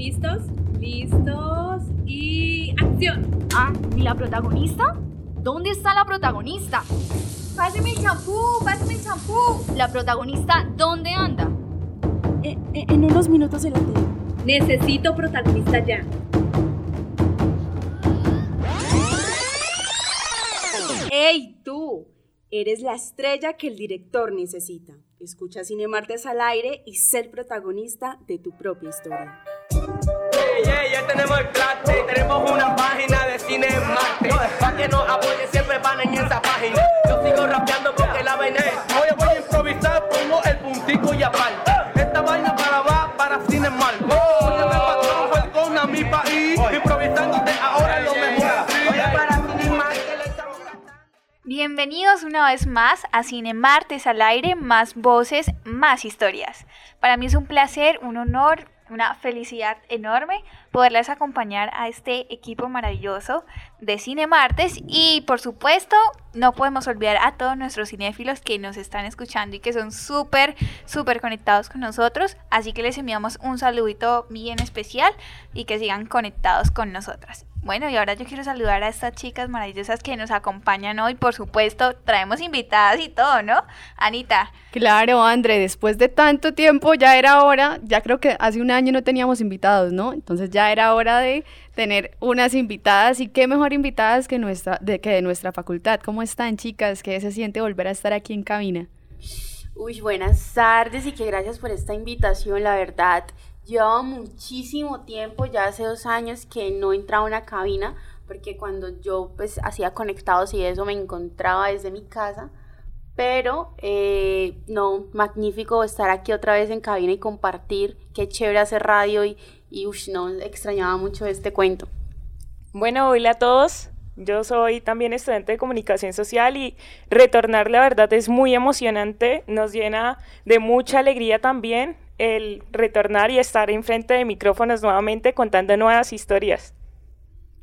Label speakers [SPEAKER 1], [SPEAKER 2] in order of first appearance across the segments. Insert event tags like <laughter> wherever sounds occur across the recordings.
[SPEAKER 1] ¿Listos? ¿Listos? Y acción.
[SPEAKER 2] Ah, ¿y la protagonista? ¿Dónde está la protagonista?
[SPEAKER 3] Pásame el champú, pásame el champú.
[SPEAKER 2] ¿La protagonista dónde anda?
[SPEAKER 4] Eh, eh, en unos minutos en la tele.
[SPEAKER 1] Necesito protagonista ya.
[SPEAKER 4] ¡Ey, tú! Eres la estrella que el director necesita. Escucha Cine Martes al aire y ser protagonista de tu propia historia.
[SPEAKER 5] Hey, hey, ya tenemos el plate, tenemos una página de cine en Marte. Para que nos apoyen siempre van en esa página. Yo sigo rapeando porque la vaina es. Hoy voy a improvisar, pongo el puntico y aparte. Esta vaina para va para cine mal. Oye, me patrón, fue con a mi país. Improvisándote ahora lo mejor. Oye, para cine mal que le echamos
[SPEAKER 6] Bienvenidos una vez más a Cine Martes al aire, más voces, más historias. Para mí es un placer, un honor, una felicidad enorme poderles acompañar a este equipo maravilloso de Cine Martes y por supuesto no podemos olvidar a todos nuestros cinéfilos que nos están escuchando y que son súper, súper conectados con nosotros, así que les enviamos un saludito bien especial y que sigan conectados con nosotras. Bueno, y ahora yo quiero saludar a estas chicas maravillosas que nos acompañan hoy. Por supuesto, traemos invitadas y todo, ¿no? Anita.
[SPEAKER 7] Claro, André, después de tanto tiempo ya era hora, ya creo que hace un año no teníamos invitados, ¿no? Entonces ya era hora de tener unas invitadas y qué mejor invitadas que, nuestra, de, que de nuestra facultad. ¿Cómo están, chicas? ¿Qué se siente volver a estar aquí en cabina?
[SPEAKER 8] Uy, buenas tardes y que gracias por esta invitación, la verdad. Llevaba muchísimo tiempo, ya hace dos años que no entraba a una cabina, porque cuando yo pues hacía conectados y eso me encontraba desde mi casa, pero eh, no, magnífico estar aquí otra vez en cabina y compartir, qué chévere hacer radio y, y uff, no, extrañaba mucho este cuento.
[SPEAKER 9] Bueno, hola a todos. Yo soy también estudiante de comunicación social y retornar la verdad es muy emocionante, nos llena de mucha alegría también el retornar y estar enfrente de micrófonos nuevamente contando nuevas historias.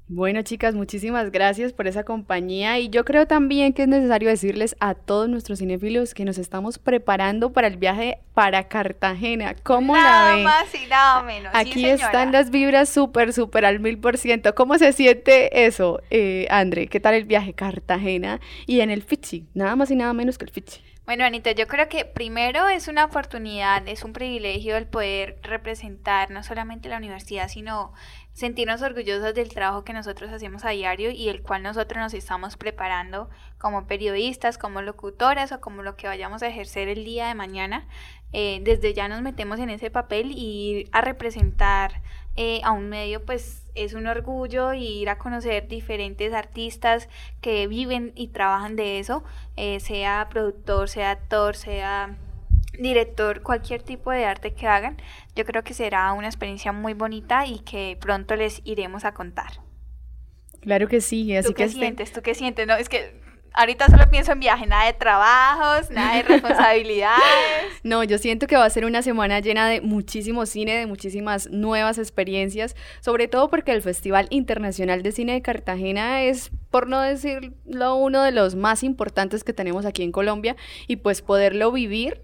[SPEAKER 7] Bueno, chicas, muchísimas gracias por esa compañía y yo creo también que es necesario decirles a todos nuestros cinéfilos que nos estamos preparando para el viaje para Cartagena. ¿Cómo
[SPEAKER 6] nada
[SPEAKER 7] la ven?
[SPEAKER 6] más y nada menos.
[SPEAKER 7] Aquí están las vibras súper, súper al mil por ciento. ¿Cómo se siente eso, eh, André? ¿Qué tal el viaje Cartagena y en el Fichi? Nada más y nada menos que el Fichi.
[SPEAKER 6] Bueno, Anita, yo creo que primero es una oportunidad, es un privilegio el poder representar no solamente la universidad, sino sentirnos orgullosos del trabajo que nosotros hacemos a diario y el cual nosotros nos estamos preparando como periodistas, como locutoras o como lo que vayamos a ejercer el día de mañana. Eh, desde ya nos metemos en ese papel y ir a representar eh, a un medio, pues es un orgullo y ir a conocer diferentes artistas que viven y trabajan de eso, eh, sea productor, sea actor, sea director, cualquier tipo de arte que hagan, yo creo que será una experiencia muy bonita y que pronto les iremos a contar.
[SPEAKER 7] Claro que sí, así
[SPEAKER 6] ¿Tú
[SPEAKER 7] que
[SPEAKER 6] qué
[SPEAKER 7] este-
[SPEAKER 6] sientes? ¿Tú qué sientes? No, es que ahorita solo pienso en viaje, nada de trabajos, nada de <laughs> responsabilidades. <laughs>
[SPEAKER 7] No, yo siento que va a ser una semana llena de muchísimo cine, de muchísimas nuevas experiencias, sobre todo porque el Festival Internacional de Cine de Cartagena es, por no decirlo, uno de los más importantes que tenemos aquí en Colombia y pues poderlo vivir.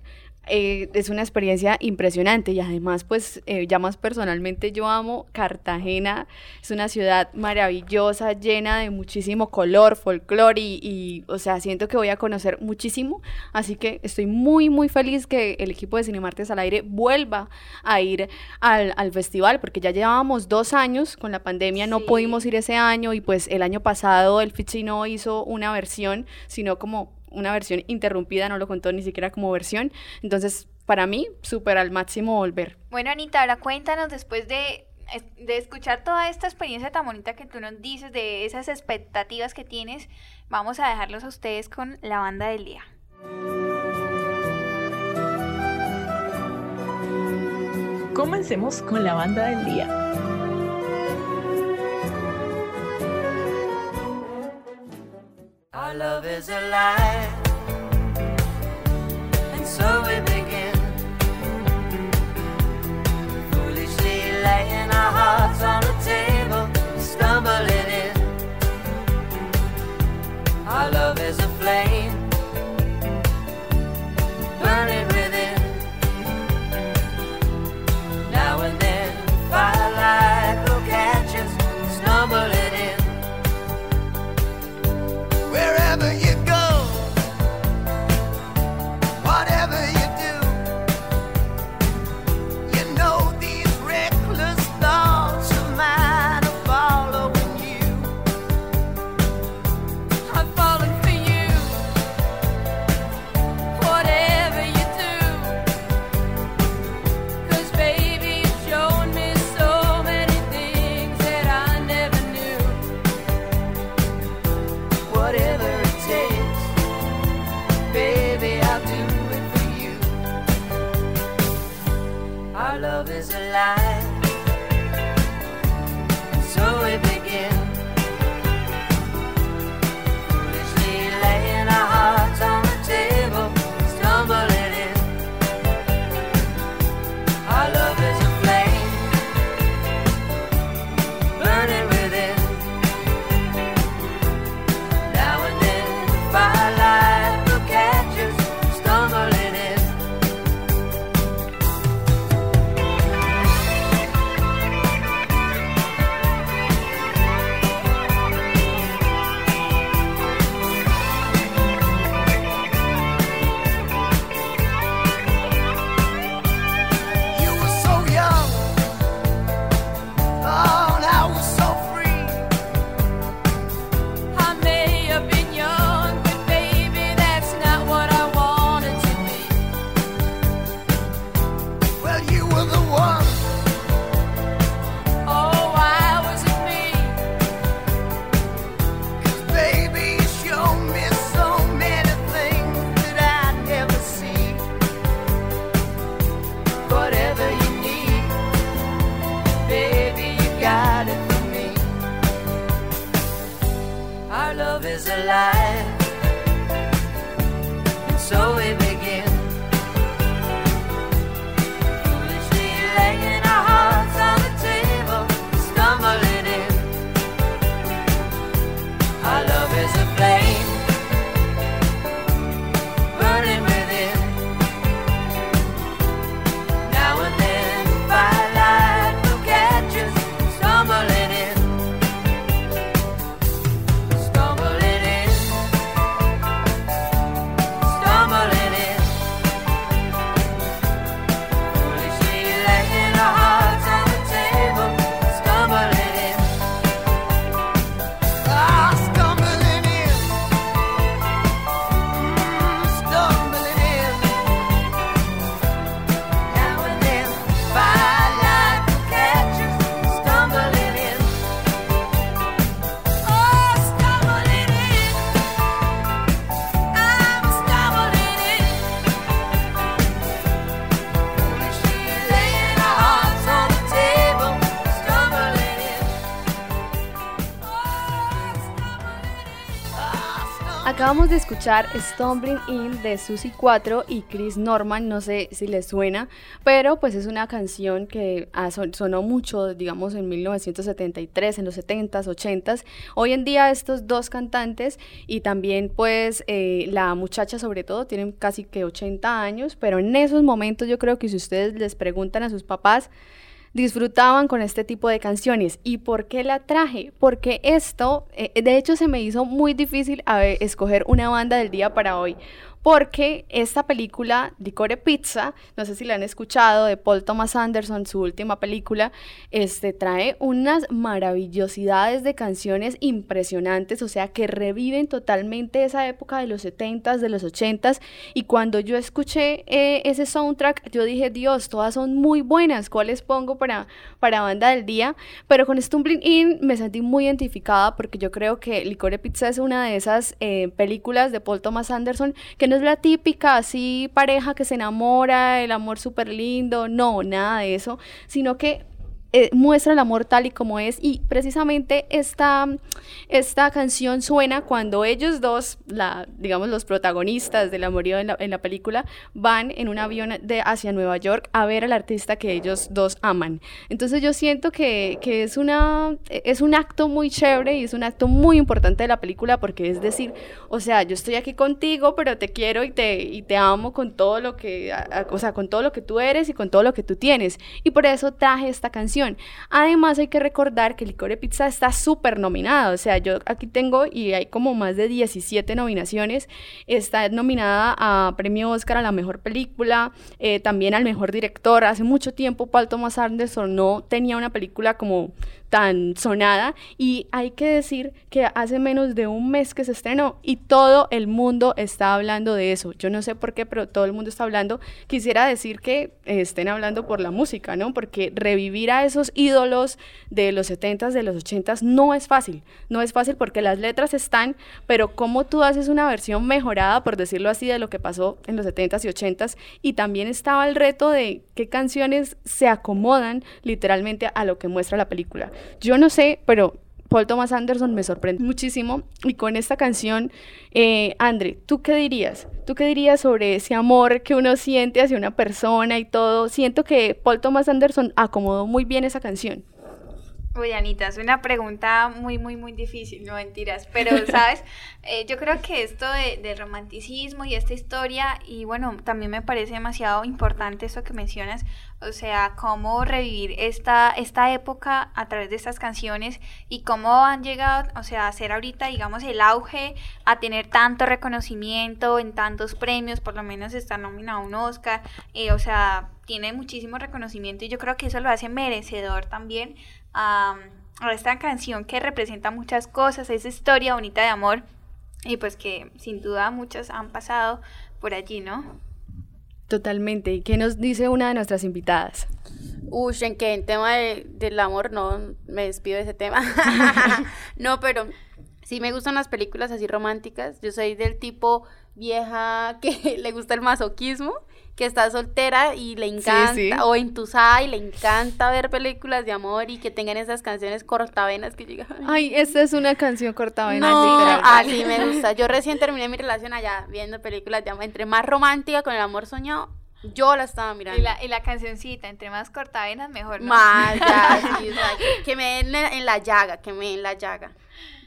[SPEAKER 7] Eh, es una experiencia impresionante y además pues eh, ya más personalmente yo amo Cartagena, es una ciudad maravillosa, llena de muchísimo color, folclore y, y, o sea, siento que voy a conocer muchísimo, así que estoy muy muy feliz que el equipo de Cinemartes al aire vuelva a ir al, al festival porque ya llevábamos dos años con la pandemia, no pudimos ir ese año y pues el año pasado el Fichi no hizo una versión, sino como una versión interrumpida, no lo contó ni siquiera como versión. Entonces, para mí, súper al máximo volver.
[SPEAKER 6] Bueno, Anita, ahora cuéntanos después de, de escuchar toda esta experiencia tan bonita que tú nos dices, de esas expectativas que tienes, vamos a dejarlos a ustedes con la banda del día.
[SPEAKER 10] Comencemos con la banda del día.
[SPEAKER 11] Our love is a lie, and so we
[SPEAKER 7] De escuchar Stumbling In de Susie 4 y Chris Norman, no sé si les suena, pero pues es una canción que son- sonó mucho, digamos, en 1973, en los 70s, 80s. Hoy en día estos dos cantantes y también pues eh, la muchacha sobre todo tienen casi que 80 años, pero en esos momentos yo creo que si ustedes les preguntan a sus papás, disfrutaban con este tipo de canciones. ¿Y por qué la traje? Porque esto, eh, de hecho, se me hizo muy difícil a escoger una banda del día para hoy. Porque esta película, Licore Pizza, no sé si la han escuchado, de Paul Thomas Anderson, su última película, este, trae unas maravillosidades de canciones impresionantes, o sea, que reviven totalmente esa época de los 70s, de los 80s. Y cuando yo escuché eh, ese soundtrack, yo dije, Dios, todas son muy buenas, ¿cuáles pongo para, para banda del día? Pero con Stumbling In me sentí muy identificada porque yo creo que Licore Pizza es una de esas eh, películas de Paul Thomas Anderson que no es la típica así pareja que se enamora, el amor súper lindo, no, nada de eso, sino que eh, muestra el amor tal y como es y precisamente esta, esta canción suena cuando ellos dos, la, digamos los protagonistas del amorío en la, en la película, van en un avión de, hacia Nueva York a ver al artista que ellos dos aman. Entonces yo siento que, que es, una, es un acto muy chévere y es un acto muy importante de la película porque es decir, o sea, yo estoy aquí contigo, pero te quiero y te, y te amo con todo lo que, o sea, con todo lo que tú eres y con todo lo que tú tienes. Y por eso traje esta canción. Además hay que recordar que Licore Pizza está súper nominada, o sea, yo aquí tengo y hay como más de 17 nominaciones. Está nominada a Premio Oscar a la Mejor Película, eh, también al Mejor Director. Hace mucho tiempo Paul Thomas Anderson no tenía una película como tan sonada y hay que decir que hace menos de un mes que se estrenó y todo el mundo está hablando de eso. Yo no sé por qué, pero todo el mundo está hablando. Quisiera decir que eh, estén hablando por la música, ¿no? Porque revivir a esos ídolos de los 70s, de los 80s no es fácil. No es fácil porque las letras están, pero cómo tú haces una versión mejorada, por decirlo así, de lo que pasó en los 70s y 80s y también estaba el reto de qué canciones se acomodan literalmente a lo que muestra la película. Yo no sé, pero Paul Thomas Anderson me sorprende muchísimo y con esta canción, eh, Andre, ¿tú qué dirías? ¿Tú qué dirías sobre ese amor que uno siente hacia una persona y todo? Siento que Paul Thomas Anderson acomodó muy bien esa canción.
[SPEAKER 6] Uy, Anita, es una pregunta muy, muy, muy difícil, no mentiras. Pero, <laughs> ¿sabes? Eh, yo creo que esto de- del romanticismo y esta historia, y bueno, también me parece demasiado importante eso que mencionas, o sea, cómo revivir esta, esta época a través de estas canciones y cómo han llegado, o sea, a ser ahorita, digamos, el auge, a tener tanto reconocimiento en tantos premios, por lo menos está nominado a un Oscar, eh, o sea, tiene muchísimo reconocimiento y yo creo que eso lo hace merecedor también a, a esta canción que representa muchas cosas, esa historia bonita de amor y pues que sin duda muchas han pasado por allí, ¿no?
[SPEAKER 7] Totalmente. ¿Y qué nos dice una de nuestras invitadas?
[SPEAKER 8] Uy, en que en tema de- del amor no me despido de ese tema. <laughs> <laughs> no, pero sí me gustan las películas así románticas. Yo soy del tipo vieja que <laughs> le gusta el masoquismo, que está soltera y le encanta,
[SPEAKER 7] sí.
[SPEAKER 8] o entusada y le encanta ver películas de amor y que tengan esas canciones cortavenas que llegan.
[SPEAKER 7] Ay, esta es una canción cortavenas.
[SPEAKER 8] No,
[SPEAKER 7] literal.
[SPEAKER 8] así me gusta. Yo recién terminé mi relación allá viendo películas de amor. Entre más romántica con el amor soñado, yo la estaba mirando.
[SPEAKER 6] Y la, y la cancioncita, entre más cortavenas, mejor, ¿no?
[SPEAKER 8] Más, ya, <laughs> sí, o sea, que, que me den en, en la llaga, que me den en la llaga.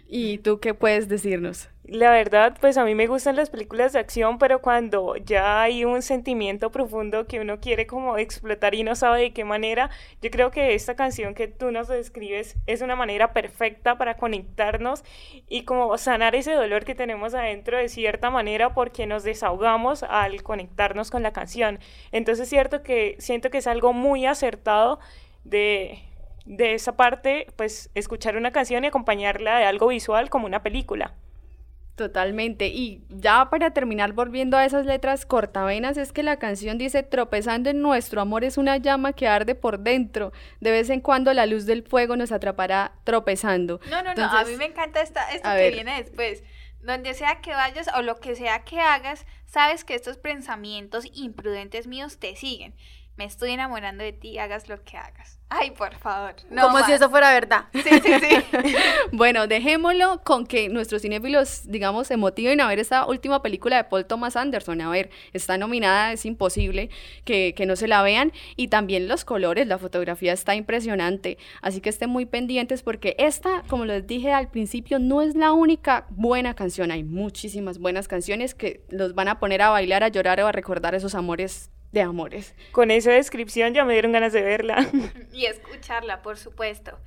[SPEAKER 7] ¿Y tú qué puedes decirnos?
[SPEAKER 9] La verdad, pues a mí me gustan las películas de acción, pero cuando ya hay un sentimiento profundo que uno quiere como explotar y no sabe de qué manera, yo creo que esta canción que tú nos describes es una manera perfecta para conectarnos y como sanar ese dolor que tenemos adentro de cierta manera porque nos desahogamos al conectarnos con la canción. Entonces es cierto que siento que es algo muy acertado de de esa parte, pues escuchar una canción y acompañarla de algo visual como una película.
[SPEAKER 7] Totalmente. Y ya para terminar, volviendo a esas letras cortavenas, es que la canción dice, tropezando en nuestro amor es una llama que arde por dentro. De vez en cuando la luz del fuego nos atrapará tropezando.
[SPEAKER 6] No, no, no, a
[SPEAKER 7] Entonces,
[SPEAKER 6] mí me encanta esta, esto que
[SPEAKER 7] ver.
[SPEAKER 6] viene después. Donde sea que vayas o lo que sea que hagas, sabes que estos pensamientos imprudentes míos te siguen. Me estoy enamorando de ti, hagas lo que hagas. Ay, por favor.
[SPEAKER 8] Como si eso fuera verdad.
[SPEAKER 6] Sí, sí, sí. <laughs>
[SPEAKER 7] bueno, dejémoslo con que nuestros cinéfilos, digamos, se motiven a ver esta última película de Paul Thomas Anderson. A ver, está nominada, es imposible que, que no se la vean. Y también los colores, la fotografía está impresionante. Así que estén muy pendientes porque esta, como les dije al principio, no es la única buena canción. Hay muchísimas buenas canciones que los van a poner a bailar, a llorar o a recordar esos amores de amores.
[SPEAKER 9] Con esa descripción ya me dieron ganas de verla. <laughs>
[SPEAKER 6] y escucharla, por supuesto.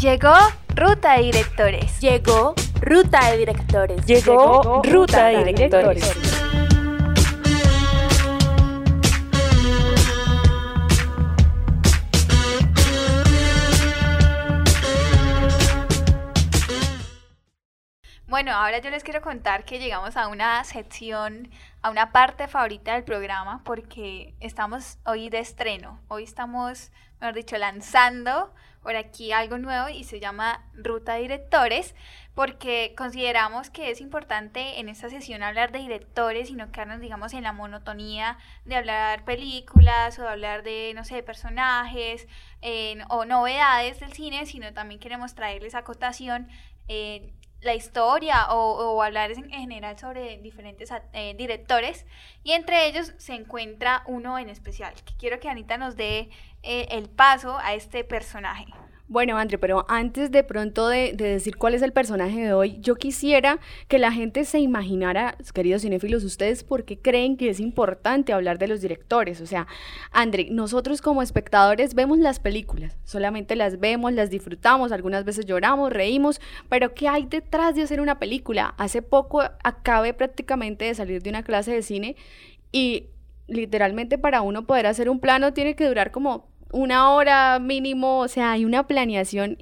[SPEAKER 6] Llegó Ruta de Directores.
[SPEAKER 8] Llegó Ruta de Directores.
[SPEAKER 9] Llegó, Ruta, de Directores.
[SPEAKER 6] Bueno, ahora yo les quiero contar que llegamos a una sección, a una parte favorita del programa, porque estamos hoy de estreno. Hoy estamos, mejor dicho, lanzando por aquí algo nuevo y se llama Ruta Directores, porque consideramos que es importante en esta sesión hablar de directores y no quedarnos, digamos, en la monotonía de hablar películas o de hablar de, no sé, personajes eh, o novedades del cine, sino también queremos traerles acotación. Eh, la historia o, o hablar en, en, general sobre diferentes eh, directores y entre ellos se encuentra uno en especial que quiero que Anita nos dé eh, el paso a este personaje.
[SPEAKER 7] Bueno, André, pero antes de pronto de, de, decir cuál es el personaje de hoy, yo quisiera que la gente se imaginara, queridos cinéfilos, ustedes por qué creen que es importante hablar de los directores. O sea, André, nosotros como espectadores vemos las películas, solamente las vemos, las disfrutamos, algunas veces lloramos, reímos, pero ¿qué hay detrás de hacer una película? Hace poco acabé prácticamente de salir de una clase de cine y literalmente para uno poder hacer un plano tiene que durar como una hora mínimo, o sea, hay una planeación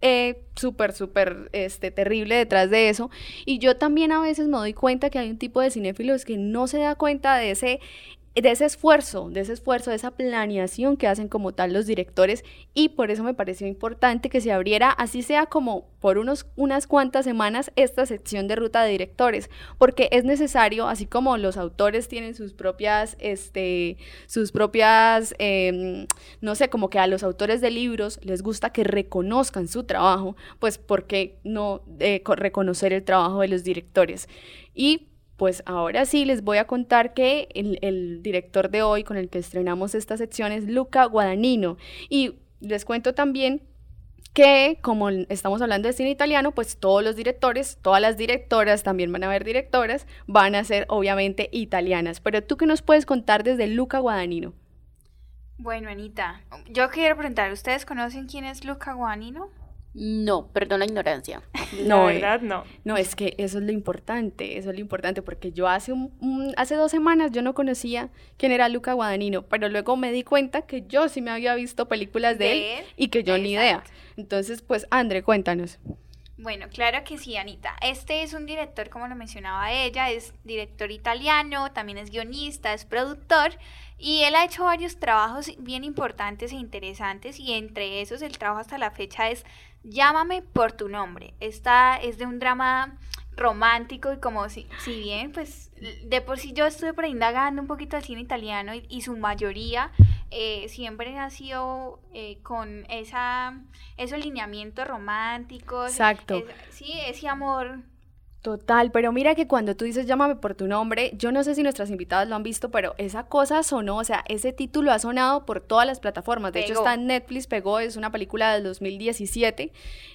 [SPEAKER 7] eh, súper, súper este, terrible detrás de eso. Y yo también a veces me doy cuenta que hay un tipo de cinéfilos que no se da cuenta de ese de ese esfuerzo, de ese esfuerzo, de esa planeación que hacen como tal los directores y por eso me pareció importante que se abriera, así sea como por unos, unas cuantas semanas, esta sección de ruta de directores, porque es necesario, así como los autores tienen sus propias, este, sus propias, eh, no sé, como que a los autores de libros les gusta que reconozcan su trabajo, pues ¿por qué no eh, reconocer el trabajo de los directores? Y pues ahora sí les voy a contar que el, director de hoy con el que estrenamos esta sección es Luca Guadagnino. Y les cuento también que como estamos hablando de cine italiano, pues todos los directores, todas las directoras, también van a haber directoras, van a ser obviamente italianas. Pero tú qué nos puedes contar desde Luca Guadagnino?
[SPEAKER 6] Bueno, Anita, yo quiero preguntar, ¿ustedes conocen quién es Luca Guadagnino?
[SPEAKER 8] No, perdón la ignorancia. <laughs>
[SPEAKER 9] No, la verdad no.
[SPEAKER 7] No, es que eso es lo importante, eso es lo importante, porque yo hace, un, un, hace dos semanas yo no conocía quién era Luca Guadagnino, pero luego me di cuenta que yo sí me había visto películas de, de él y que yo Exacto. ni idea. Entonces, pues, André, cuéntanos.
[SPEAKER 6] Bueno, claro que sí, Anita. Este es un director, como lo mencionaba ella, es director italiano, también es guionista, es productor y él ha hecho varios trabajos bien importantes e interesantes y entre esos el trabajo hasta la fecha es Llámame por tu nombre. Esta es de un drama romántico y como si, si bien pues de por sí yo estuve por indagando un poquito al cine italiano y, y su mayoría eh, siempre ha sido eh, con esa esos lineamientos románticos
[SPEAKER 7] exacto
[SPEAKER 6] es, sí ese amor
[SPEAKER 7] Total, pero mira que cuando tú dices llámame por tu nombre, yo no sé si nuestras invitadas lo han visto, pero esa cosa sonó, o sea, ese título ha sonado por todas las plataformas. De pegó. hecho, está en Netflix, pegó, es una película del 2017,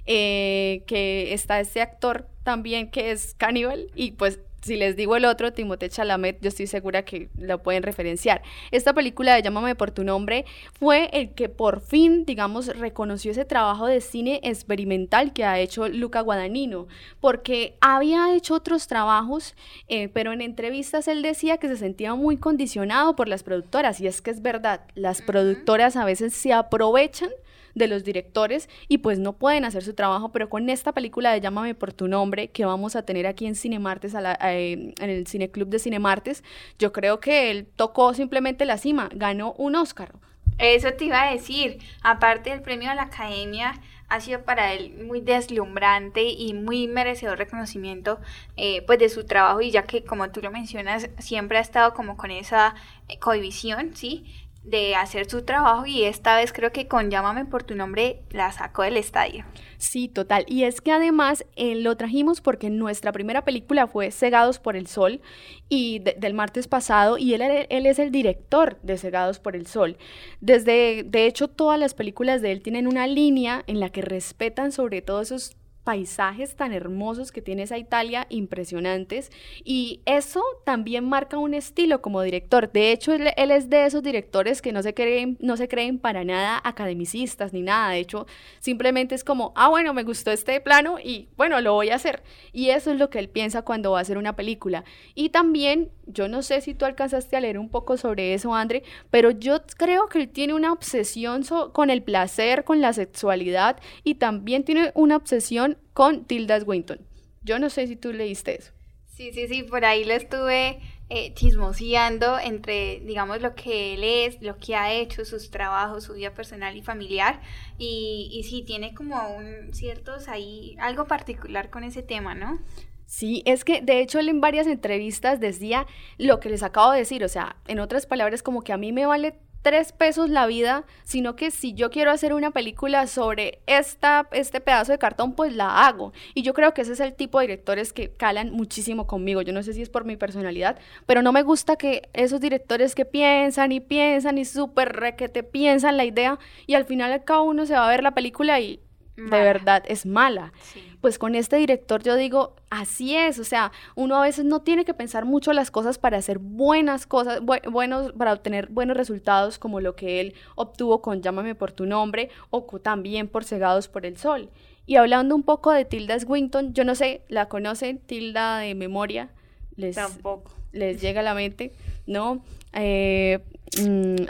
[SPEAKER 7] eh, que está este actor también que es Cannibal, y pues si les digo el otro, Timothée Chalamet, yo estoy segura que lo pueden referenciar. Esta película de Llámame por tu nombre fue el que por fin, digamos, reconoció ese trabajo de cine experimental que ha hecho Luca Guadagnino, porque había hecho otros trabajos, eh, pero en entrevistas él decía que se sentía muy condicionado por las productoras, y es que es verdad, las productoras a veces se aprovechan de los directores y pues no pueden hacer su trabajo, pero con esta película de Llámame por tu nombre que vamos a tener aquí en Cinemartes, a la, en el Cineclub de Cinemartes, yo creo que él tocó simplemente la cima, ganó un Oscar
[SPEAKER 6] Eso te iba a decir. Aparte del premio de la academia, ha sido para él muy deslumbrante y muy merecedor reconocimiento eh, pues de su trabajo y ya que como tú lo mencionas siempre ha estado como con esa eh, cohibición, ¿sí? De hacer su trabajo y esta vez creo que con Llámame por tu nombre la sacó del estadio.
[SPEAKER 7] Sí, total. Y es que además eh, lo trajimos porque nuestra primera película fue Cegados por el Sol y del martes pasado y él, él es el director de Cegados por el Sol. Desde, de hecho, todas las películas de él tienen una línea en la que respetan sobre todo esos paisajes tan hermosos que tiene esa Italia, impresionantes, y eso también marca un estilo como director. De hecho, él, es de esos directores que no se, creen, no se creen para nada academicistas ni nada, de hecho, simplemente es como, ah, bueno, me gustó este plano y bueno, lo voy a hacer. Y eso es lo que él piensa cuando va a hacer una película. Y también, yo no sé si tú alcanzaste a leer un poco sobre eso, André, pero yo creo que él tiene una obsesión con el placer, con la sexualidad y también tiene una obsesión con Tilda Swinton. Yo no sé si tú leíste eso.
[SPEAKER 6] Sí, sí, sí, por ahí lo estuve eh, chismoseando entre, digamos, lo que él es, lo que ha hecho, sus trabajos, su vida personal y familiar. Y, y sí, tiene como un ciertos ahí, algo particular con ese tema, ¿no?
[SPEAKER 7] Sí, es que de hecho él en varias entrevistas decía lo que les acabo de decir, o sea, en otras palabras, como que a mí me vale tres pesos la vida, sino que si yo quiero hacer una película sobre esta, este pedazo de cartón, pues la hago. Y yo creo que ese es el tipo de directores que calan muchísimo conmigo. Yo no sé si es por mi personalidad, pero no me gusta que esos directores que piensan y piensan y súper re que te piensan la idea y al final cada uno se va a ver la película y de verdad es mala. Pues con este director yo digo, así es, o sea, uno a veces no tiene que pensar mucho las cosas para hacer buenas cosas, buenos, para obtener buenos resultados como lo que él obtuvo con Llámame por tu nombre o también por Cegados por el Sol. Y hablando un poco de Tilda Swinton, yo no sé, ¿la conocen? Tilda de memoria. Les,
[SPEAKER 9] Tampoco.
[SPEAKER 7] Les llega a la mente, ¿no? Eh,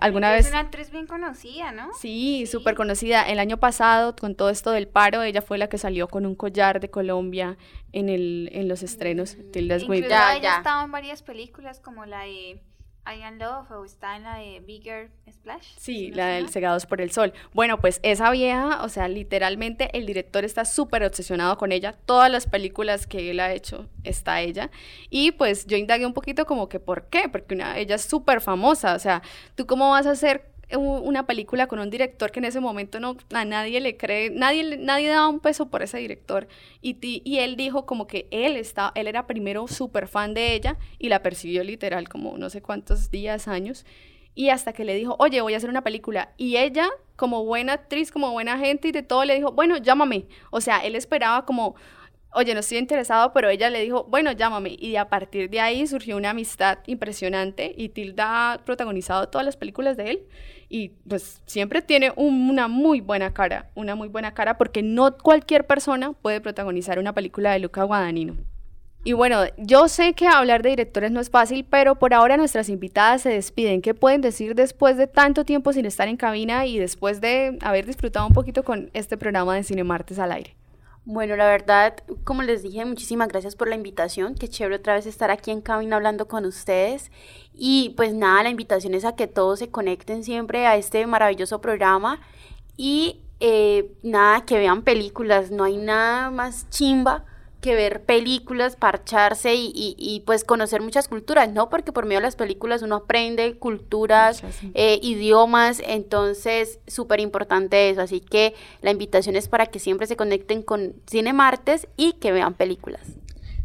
[SPEAKER 7] ¿Alguna vez?
[SPEAKER 6] Es una actriz bien conocida, ¿no?
[SPEAKER 7] Sí, súper conocida. El año pasado, con todo esto del paro, ella fue la que salió con un collar de Colombia en, el, en los estrenos.
[SPEAKER 6] Mm, Tilda Swinton. Ya, ella ha estado en varias películas como la de I Am Love o está en la de Bigger Splash.
[SPEAKER 7] Sí, la del Cegados por el Sol. Bueno, pues esa vieja, o sea, literalmente el director está súper obsesionado con ella. Todas las películas que él ha hecho está ella. Y pues yo indagué un poquito como que por qué, porque una, ella es súper famosa. O sea, ¿tú cómo vas a hacer una película con un director que en ese momento no a nadie le cree, nadie, nadie daba un peso por ese director. Y, y él dijo como que él, está, él era primero súper fan de ella y la percibió literal como no sé cuántos días, años. Y hasta que le dijo, oye, voy a hacer una película. Y ella, como buena actriz, como buena gente y de todo, le dijo, bueno, llámame. O sea, él esperaba como, oye, no estoy interesado, pero ella le dijo, bueno, llámame. Y a partir de ahí surgió una amistad impresionante y Tilda ha protagonizado todas las películas de él y pues siempre tiene una muy buena cara, una muy buena cara porque no cualquier persona puede protagonizar una película de Luca Guadagnino. Y bueno, yo sé que hablar de directores no es fácil, pero por ahora nuestras invitadas se despiden. ¿Qué pueden decir después de tanto tiempo sin estar en cabina y después de haber disfrutado un poquito con este programa de Cine Martes al aire?
[SPEAKER 8] Bueno, la verdad, como les dije, muchísimas gracias por la invitación. Qué chévere otra vez estar aquí en cabina hablando con ustedes. Y pues nada, la invitación es a que todos se conecten siempre a este maravilloso programa. Y eh, nada, que vean películas. No hay nada más chimba que ver películas, parcharse y, y, pues conocer muchas culturas, ¿no? Porque por medio de las películas uno aprende culturas, eh, idiomas, entonces súper importante eso. Así que la invitación es para que siempre se conecten con Cine Martes y que vean películas.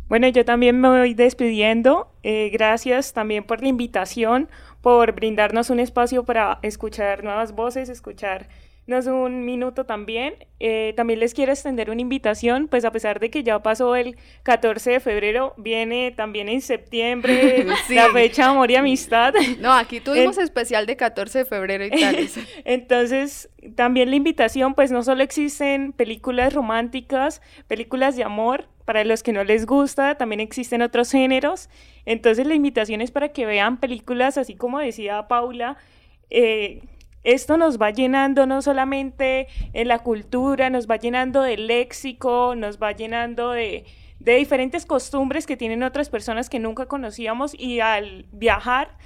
[SPEAKER 9] Bueno, yo también me voy despidiendo. Eh, gracias también por la invitación, por brindarnos un espacio para escuchar nuevas voces, escuchar es un minuto también. Eh, también les quiero extender una invitación, pues a pesar de que ya pasó el 14 de febrero, viene también en septiembre <laughs> la fecha Amor y Amistad.
[SPEAKER 7] No, aquí tuvimos especial de 14 de febrero y tal. <laughs>
[SPEAKER 9] Entonces, también la invitación, pues no solo existen películas románticas, películas de amor, para los que no les gusta, también existen otros géneros. Entonces, la invitación es para que vean películas, así como decía Paula, eh, esto nos va llenando no solamente en la cultura, nos va llenando de léxico, nos va llenando de, diferentes costumbres que tienen otras personas que nunca conocíamos y al viajar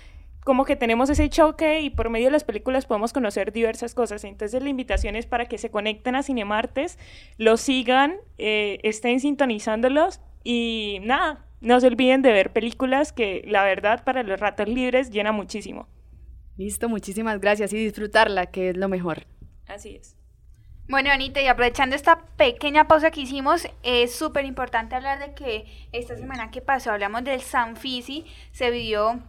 [SPEAKER 9] como que tenemos ese choque y por medio de las películas podemos conocer diversas cosas. Entonces la invitación es para que se conecten a Cinemartes, lo sigan, eh, estén sintonizándolos y nada, no se olviden de ver películas que la verdad para los ratos libres llena muchísimo.
[SPEAKER 7] Listo, muchísimas gracias y disfrutarla, que es lo mejor.
[SPEAKER 9] Así es.
[SPEAKER 6] Bueno, Anita, y aprovechando esta pequeña pausa que hicimos, es súper importante hablar de que esta semana que pasó hablamos del Sanfisi, se vivió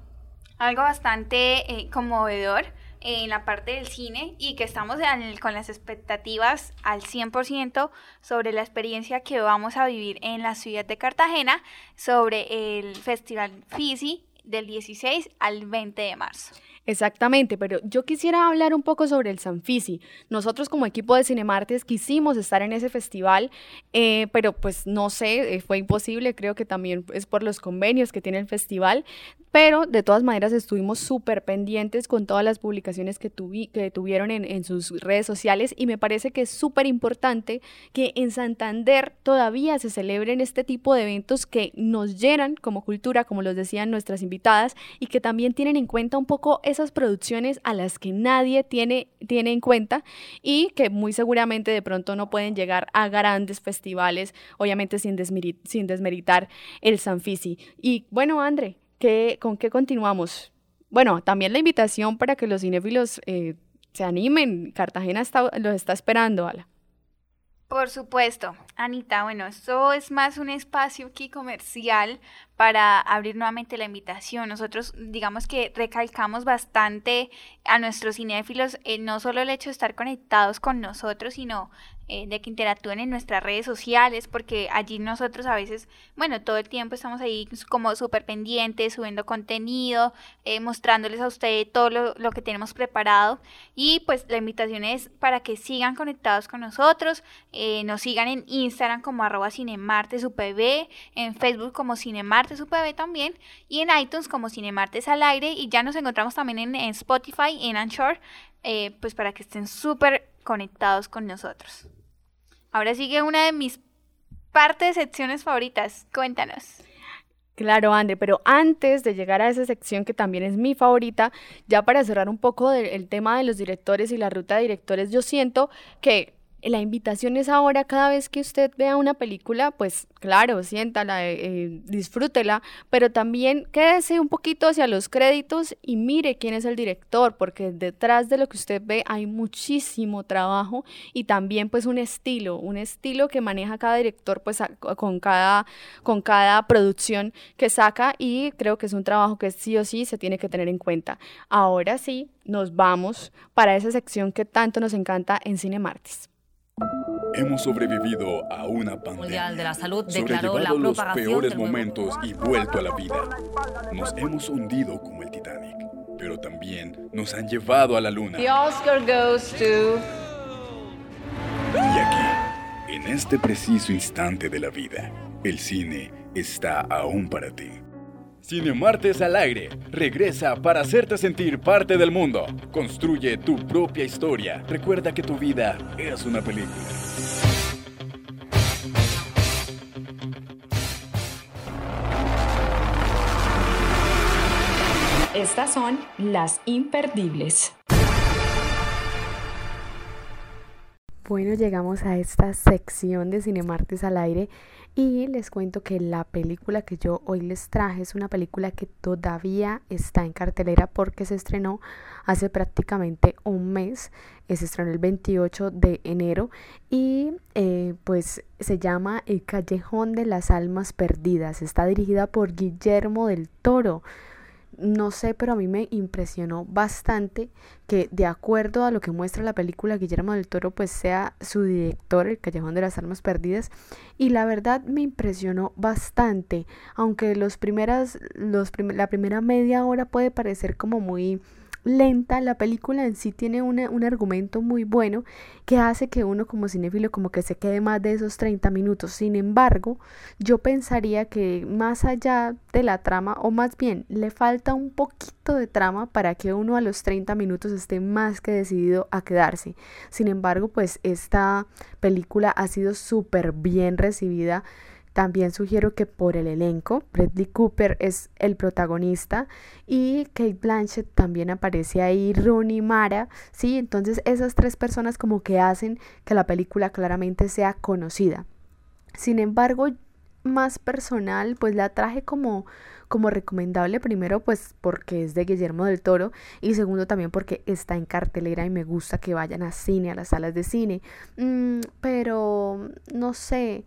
[SPEAKER 6] algo bastante eh, conmovedor en la parte del cine y que estamos en- con las expectativas al 100% sobre la experiencia que vamos a vivir en la ciudad de Cartagena sobre el Festival Fisi del 16 al 20 de marzo.
[SPEAKER 7] Exactamente, pero yo quisiera hablar un poco sobre el Sanfisi. Nosotros como equipo de Cinemartes quisimos estar en ese festival, eh, pero pues no sé, eh, fue imposible, creo que también es por los convenios que tiene el festival, pero de todas maneras estuvimos súper pendientes con todas las publicaciones que, tuvi- que tuvieron en, sus redes sociales y me parece que es súper importante que en Santander todavía se celebren este tipo de eventos que nos llenan como cultura, como los decían nuestras invitadas, y que también tienen en cuenta un poco esas producciones a las que nadie tiene, tiene en cuenta y que muy seguramente de pronto no pueden llegar a grandes festivales, obviamente sin desmeritar el Sanfisi. Y bueno, André, ¿qué, ¿con qué continuamos? Bueno, también la invitación para que los cinéfilos eh, se animen. Cartagena está, los está esperando, Ala.
[SPEAKER 6] Por supuesto, Anita, bueno, esto es más un espacio aquí comercial para abrir nuevamente la invitación. Nosotros, digamos que recalcamos bastante a nuestros cinéfilos eh, no solo el hecho de estar conectados con nosotros, sino eh, de que interactúen en nuestras redes sociales, porque allí nosotros a veces, bueno, todo el tiempo estamos ahí como súper pendientes, subiendo contenido, eh, mostrándoles a ustedes todo lo, lo que tenemos preparado. Y pues la invitación es para que sigan conectados con nosotros, eh, nos sigan en Instagram como arroba cinemartes UPB, en Facebook como cinemartes UPB también, y en iTunes como cinemartes al aire, y ya nos encontramos también en, en Spotify, en Anchor, eh, pues para que estén súper conectados con nosotros. Ahora sigue una de mis partes, secciones favoritas. Cuéntanos.
[SPEAKER 7] Claro, André, pero antes de llegar a esa sección que también es mi favorita, ya para cerrar un poco del el tema de los directores y la ruta de directores, yo siento que la invitación es ahora, cada vez que usted vea una película, pues claro, siéntala, eh, eh, disfrútela, pero también quédese un poquito hacia los créditos y mire quién es el director, porque detrás de lo que usted ve hay muchísimo trabajo y también pues un estilo, un estilo que maneja cada director pues con cada, con cada producción que saca y creo que es un trabajo que sí o sí se tiene que tener en cuenta. Ahora sí, nos vamos para esa sección que tanto nos encanta en Cine Martes.
[SPEAKER 12] Hemos sobrevivido a una pandemia.
[SPEAKER 13] Mundial de la Salud declaró
[SPEAKER 12] sobrellevado
[SPEAKER 13] la
[SPEAKER 12] los
[SPEAKER 13] propagación
[SPEAKER 12] peores
[SPEAKER 13] del nuevo
[SPEAKER 12] momentos y vuelto a la vida. Nos hemos hundido como el Titanic, pero también nos han llevado a la luna.
[SPEAKER 10] The Oscar goes to.
[SPEAKER 12] Y aquí, en este preciso instante de la vida, el cine está aún para ti. Cine Martes al aire regresa para hacerte sentir parte del mundo. Construye tu propia historia. Recuerda que tu vida es una película.
[SPEAKER 10] Estas son las imperdibles.
[SPEAKER 7] Bueno, llegamos a esta sección de Cinemartes al aire y les cuento que la película que yo hoy les traje es una película que todavía está en cartelera porque se estrenó hace prácticamente un mes, eh, se estrenó el 28 de enero y eh, pues se llama El Callejón de las Almas Perdidas, está dirigida por Guillermo del Toro no sé, pero a mí me impresionó bastante que de acuerdo a lo que muestra la película Guillermo del Toro, pues sea su director, El Callejón de las Almas Perdidas, y la verdad me impresionó bastante, aunque los primeras, los la primera media hora puede parecer como muy lenta, la película en sí tiene un argumento muy bueno que hace que uno como cinéfilo como que se quede más de esos 30 minutos. Sin embargo, yo pensaría que más allá de la trama, o más bien le falta un poquito de trama para que uno a los 30 minutos esté más que decidido a quedarse. Sin embargo, pues esta película ha sido súper bien recibida
[SPEAKER 14] también sugiero que por el elenco, Bradley Cooper es el protagonista y Kate Blanchett también aparece ahí, Rooney Mara, ¿sí? Entonces esas tres personas como que hacen que la película claramente sea conocida. Sin embargo, más personal, pues la traje como como recomendable primero pues porque es de Guillermo del Toro y segundo también porque está en cartelera y me gusta que vayan a cine, a las salas de cine. Mm, pero no sé,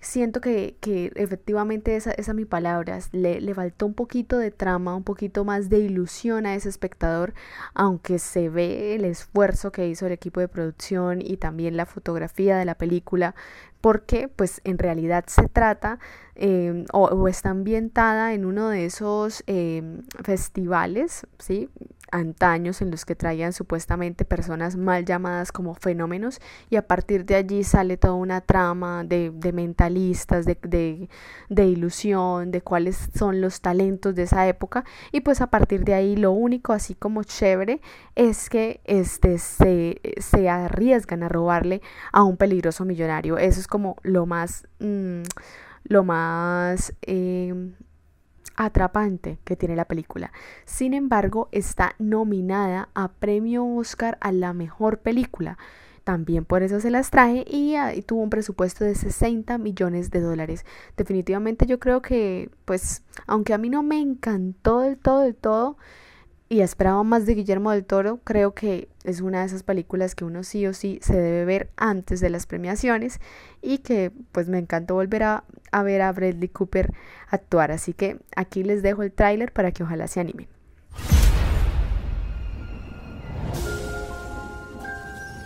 [SPEAKER 14] siento que, que efectivamente esa, esa mi palabra, le, le, faltó un poquito de trama, un poquito más de ilusión a ese espectador, aunque se ve el esfuerzo que hizo el equipo de producción y también la fotografía de la película, porque pues en realidad se trata em, o, está ambientada en uno de esos em, festivales, ¿sí? antaños en los que traían supuestamente personas mal llamadas como fenómenos y a partir de allí sale toda una trama de, mentalistas, de, de, de, ilusión, de cuáles son los talentos de esa época y pues a partir de ahí lo único así como chévere es que este, se, se arriesgan a robarle a un peligroso millonario. Eso es como lo más... Mm, lo más eh, atrapante que tiene la película. Sin embargo, está nominada a Premio Oscar a la mejor película. También por eso se las traje y, y, tuvo un presupuesto de 60 millones de dólares. Definitivamente yo creo que, pues, aunque a mí no me encantó del todo, del todo, y esperaba más de Guillermo del Toro, creo que es una de esas películas que uno sí o sí se debe ver antes de las premiaciones y que pues me encantó volver a, ver a Bradley Cooper actuar. Así que aquí les dejo el tráiler para que ojalá se animen.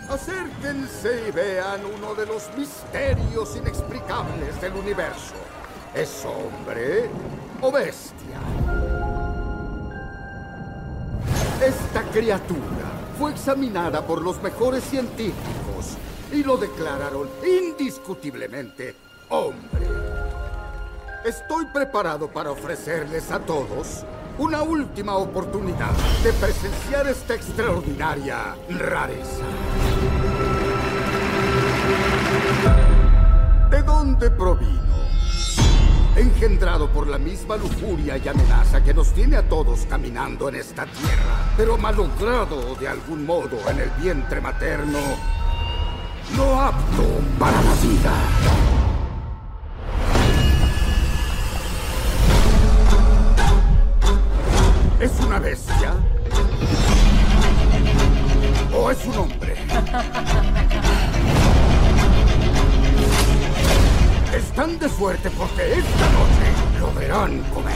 [SPEAKER 13] Acérquense y vean uno de los misterios inexplicables del universo. ¿Es hombre o bestia? Esta criatura fue examinada por los mejores científicos y lo declararon indiscutiblemente hombre. Estoy preparado para ofrecerles a todos una última oportunidad de presenciar esta extraordinaria rareza. ¿De dónde provino? Engendrado por la misma lujuria y amenaza que nos tiene a todos caminando en esta tierra, pero malogrado de algún modo en el vientre materno, no apto para la vida. ¿Es una bestia? ¿O es un hombre? Están de suerte porque esta noche lo verán comer.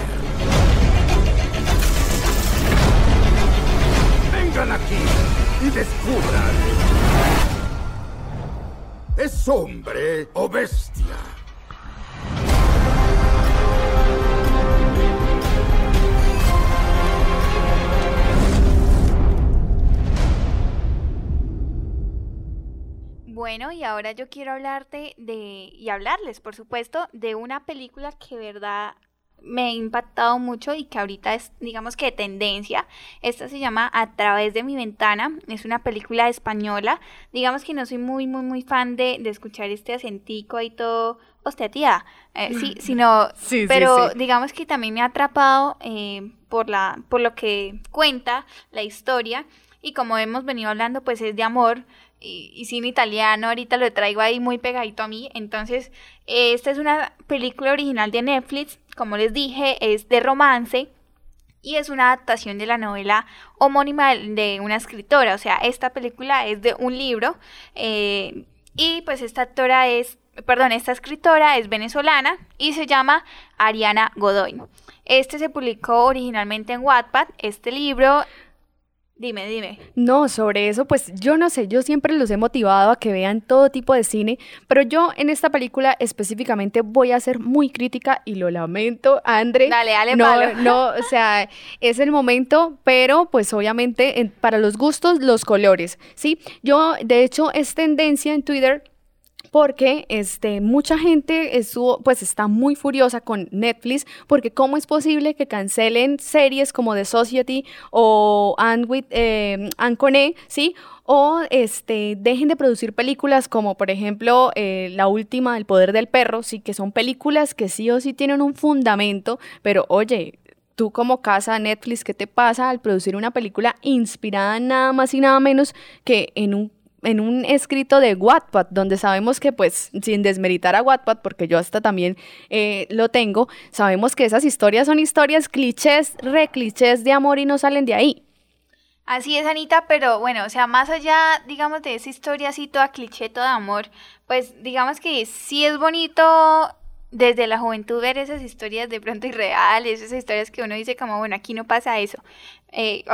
[SPEAKER 13] Vengan aquí y descubran. ¿Es hombre o bestia?
[SPEAKER 6] Bueno, y ahora yo quiero hablarte de, y hablarles, por supuesto, de una película que verdad me ha impactado mucho y que ahorita es, digamos que de tendencia. Esta se llama A través de mi ventana. Es una película española. Digamos que no soy muy, muy, muy fan de, de escuchar este acentico y todo. Hostia, tía. Eh, sí, <laughs> sino. Sí, pero sí, digamos que también me ha atrapado eh, por, la, por lo que cuenta la historia. Y como hemos venido hablando, pues es de amor y, y cine italiano, ahorita lo traigo ahí muy pegadito a mí. Entonces, esta es una película original de Netflix, como les dije, es de romance y es una adaptación de la novela homónima de una escritora. O sea, esta película es de un libro eh, y pues esta actora es, perdón, esta escritora es venezolana y se llama Ariana Godoy. Este se publicó originalmente en Wattpad, este libro Dime, dime.
[SPEAKER 14] No, sobre eso, pues yo no sé, yo siempre los he motivado a que vean todo tipo de cine, pero yo en esta película específicamente voy a ser muy crítica y lo lamento, André.
[SPEAKER 6] Dale, dale,
[SPEAKER 14] no,
[SPEAKER 6] palo.
[SPEAKER 14] no, o sea, es el momento, pero pues obviamente en- para los gustos, los colores, ¿sí? Yo, de hecho, es tendencia en Twitter
[SPEAKER 7] porque este, mucha gente estuvo, pues está muy furiosa con Netflix porque cómo es posible que cancelen series como The Society o Anne, with, eh, ¿sí? o este, dejen de producir películas como por ejemplo eh, la última El Poder del Perro, sí que son películas que sí o sí tienen un fundamento, pero oye, tú como casa Netflix, ¿qué te pasa al producir una película inspirada nada más y nada menos que en un en un escrito de Wattpad, donde sabemos que, pues, sin desmeritar a Wattpad, porque yo hasta también eh, lo tengo, sabemos que esas historias son historias clichés, reclichés de amor y no salen de ahí.
[SPEAKER 6] Así es, Anita, pero bueno, o sea, más allá, digamos, de esa historia así toda cliché, toda amor, pues digamos que sí es bonito desde la juventud ver esas historias de pronto irreales, esas historias que uno dice como, bueno, aquí no pasa eso. Eh,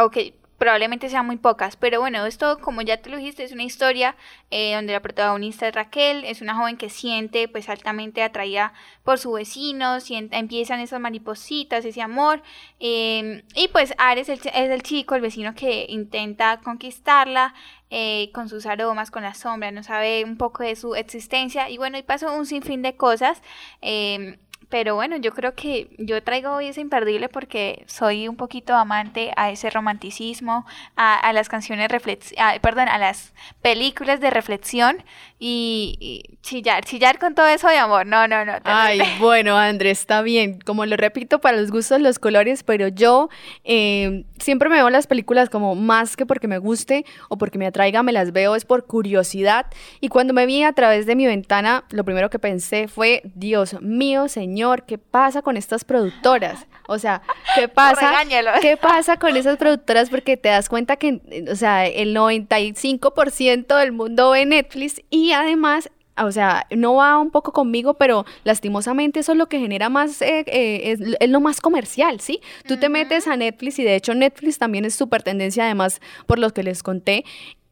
[SPEAKER 6] probablemente sean muy pocas, pero bueno, esto como ya te lo dijiste es una historia eh, donde la protagonista es Raquel, es una joven que siente pues altamente atraída por su vecino, siente, empiezan esas maripositas, ese amor, em, y pues Ares es el, chico, el vecino que intenta conquistarla eh, con sus aromas, con la sombra, no sabe un poco de su existencia, y bueno, y pasó un sinfín de cosas. Eh, pero bueno, yo creo que yo traigo hoy ese imperdible porque soy un poquito amante a ese romanticismo, a, las canciones reflexiones, perdón, a las películas de reflexión y, chillar, chillar con todo eso de amor. No, no, no.
[SPEAKER 7] Ay, <laughs> bueno, Andrés, está bien. Como lo repito, para los gustos, los colores, pero yo eh, siempre me veo las películas como más que porque me guste o porque me atraiga, me las veo es por curiosidad. Y cuando me vi a través de mi ventana, lo primero que pensé fue, Dios mío, Señor ¿qué pasa con estas productoras? O sea, ¿qué <laughs> pasa? ¿Qué pasa con esas productoras? Porque te das cuenta que, o sea, el 95% del mundo ve Netflix y además o sea, no va un poco conmigo, pero lastimosamente eso es lo que genera más, eh, eh, es, lo más comercial, ¿sí? Tú te metes a Netflix y de hecho Netflix también es súper tendencia, además, por lo que les conté,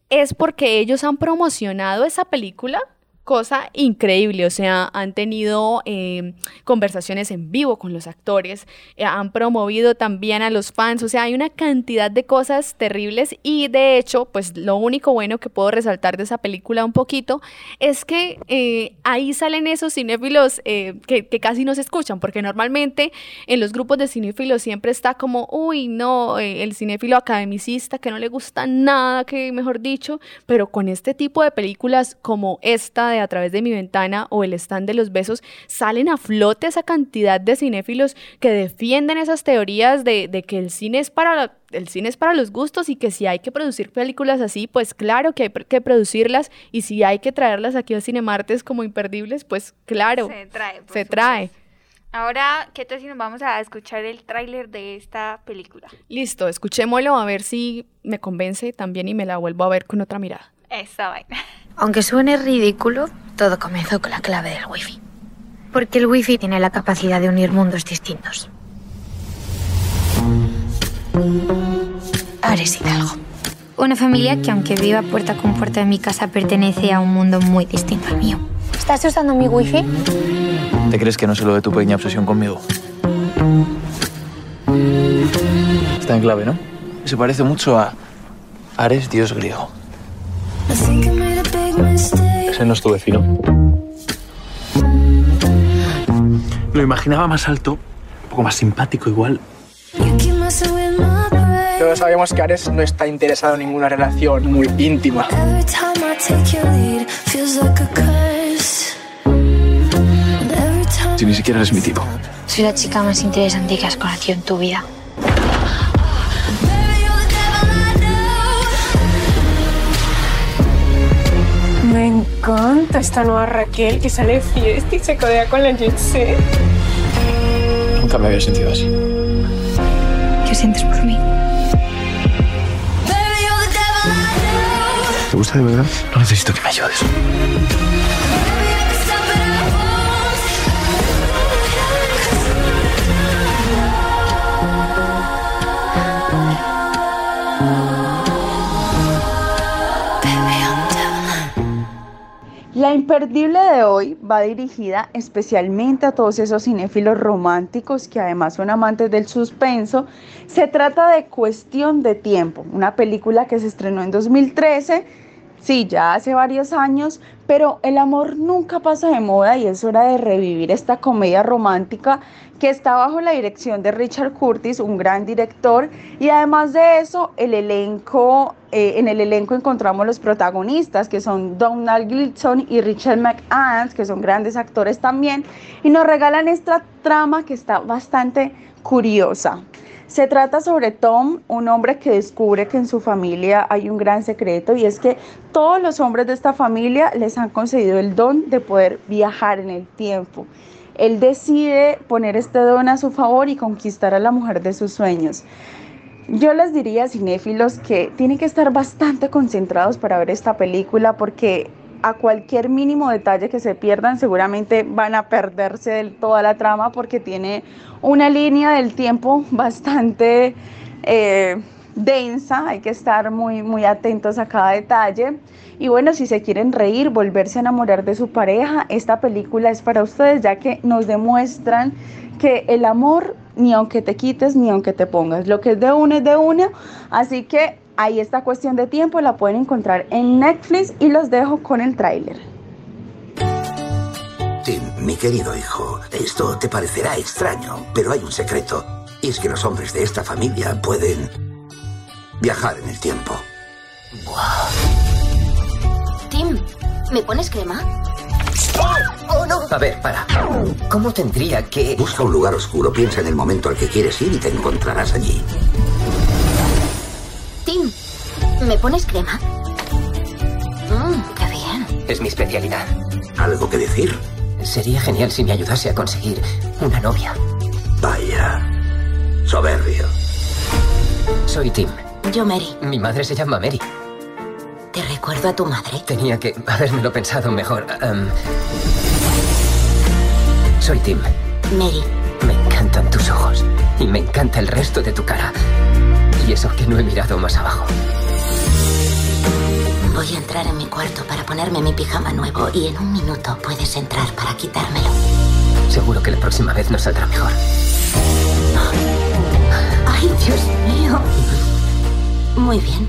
[SPEAKER 7] es porque ellos han promocionado esa película cosa increíble, o sea, han tenido em, conversaciones en vivo con los actores, eh, han promovido también a los fans, o sea, hay una cantidad de cosas terribles y de hecho, pues lo único bueno que puedo resaltar de esa película un poquito es que eh, ahí salen esos cinéfilos eh, que, que, casi no se escuchan, porque normalmente en los grupos de cinéfilos siempre está como, uy, no, el cinéfilo academicista que no le gusta nada, que mejor dicho, pero con este tipo de películas como esta, de A través de mi ventana o El stand de los besos, salen a flote esa cantidad de cinéfilos que defienden esas teorías de, que el cine es para el cine es para los gustos y que si hay que producir películas así, pues claro que hay que producirlas y si hay que traerlas aquí a Cinemartes como imperdibles, pues claro, se trae. Se trae.
[SPEAKER 6] Ahora, ¿qué tal si nos vamos a escuchar el tráiler de esta película?
[SPEAKER 7] Listo, escuchémoslo a ver si me convence también y me la vuelvo a ver con otra mirada.
[SPEAKER 6] Esa vaina.
[SPEAKER 15] Aunque suene ridículo, todo comenzó con la clave del wifi. Porque el wifi tiene la capacidad de unir mundos distintos. Ares Hidalgo. Una familia que aunque viva puerta con puerta de mi casa pertenece a un mundo muy distinto al mío. ¿Estás usando mi wifi?
[SPEAKER 16] ¿Te crees que no sé lo de tu pequeña obsesión conmigo? Está en clave, ¿no? Se parece mucho a Ares, dios griego. Ese no es tu vecino. Lo imaginaba más alto, un poco más simpático igual.
[SPEAKER 17] Todos sabemos que Ares no está interesado en ninguna relación muy íntima.
[SPEAKER 16] Si ni siquiera eres mi tipo.
[SPEAKER 15] Soy la chica más interesante que has conocido en tu vida.
[SPEAKER 9] Me encanta esta nueva Raquel que sale de fiesta y se codea con la Jet
[SPEAKER 16] Nunca me había sentido así.
[SPEAKER 15] ¿Qué sientes por mí?
[SPEAKER 16] ¿Te gusta de verdad? No necesito que me ayudes.
[SPEAKER 4] La imperdible de hoy va dirigida especialmente a todos esos cinéfilos románticos que además son amantes del suspenso. Se trata de Cuestión de Tiempo, una película que se estrenó en 2013
[SPEAKER 18] Sí, ya hace varios años, pero el amor nunca pasa de moda y es hora de revivir esta comedia romántica que está bajo la dirección de Richard Curtis, un gran director, y además de eso, el elenco, eh, en el elenco encontramos los protagonistas, que son Donald Gleason y Richard McAdams, que son grandes actores también, y nos regalan esta trama que está bastante curiosa. Se trata sobre Tom, un hombre que descubre que en su familia hay un gran secreto y es que todos los hombres de esta familia les han concedido el don de poder viajar en el tiempo. Él decide poner este don a su favor y conquistar a la mujer de sus sueños. Yo les diría, cinéfilos, que tienen que estar bastante concentrados para ver esta película porque a cualquier mínimo detalle que se pierdan seguramente van a perderse de toda la trama porque tiene una línea del tiempo <laughs> bastante eh, densa, hay que estar muy, muy atentos a cada detalle. Y bueno, si se quieren reír, volverse a enamorar de su pareja, esta película es para ustedes ya que nos demuestran que el amor ni aunque te quites ni aunque te pongas, lo que es de una es de una, así que ahí está cuestión de tiempo, la pueden encontrar en Netflix y los dejo con el tráiler.
[SPEAKER 19] Tim, mi querido hijo, esto te parecerá extraño, pero hay un secreto. Y es que los hombres de esta familia pueden viajar en el tiempo.
[SPEAKER 20] Tim, ¿me pones crema?
[SPEAKER 21] ¡Oh, no! A ver, para. ¿Cómo tendría que...?
[SPEAKER 19] Busca un lugar oscuro, piensa en el momento al que quieres ir y te encontrarás allí.
[SPEAKER 20] Tim, ¿me pones crema? Mmm, qué bien.
[SPEAKER 21] Es mi especialidad.
[SPEAKER 19] ¿Algo que decir?
[SPEAKER 21] Sería genial si me ayudase a conseguir una novia.
[SPEAKER 19] Vaya. Soberbio.
[SPEAKER 21] Soy Tim.
[SPEAKER 20] Yo, Mary.
[SPEAKER 21] Mi madre se llama Mary.
[SPEAKER 20] ¿Te recuerdo a tu madre?
[SPEAKER 21] Tenía que habérmelo pensado mejor. Em, soy Tim.
[SPEAKER 20] Mary.
[SPEAKER 21] Me encantan tus ojos. Y me encanta el resto de tu cara. Y eso que no he mirado más abajo.
[SPEAKER 20] Voy a entrar en mi cuarto para ponerme mi pijama nuevo y en un minuto puedes entrar para quitármelo.
[SPEAKER 21] Seguro que la próxima vez nos saldrá mejor.
[SPEAKER 20] ¡Ay, Dios mío! Muy bien.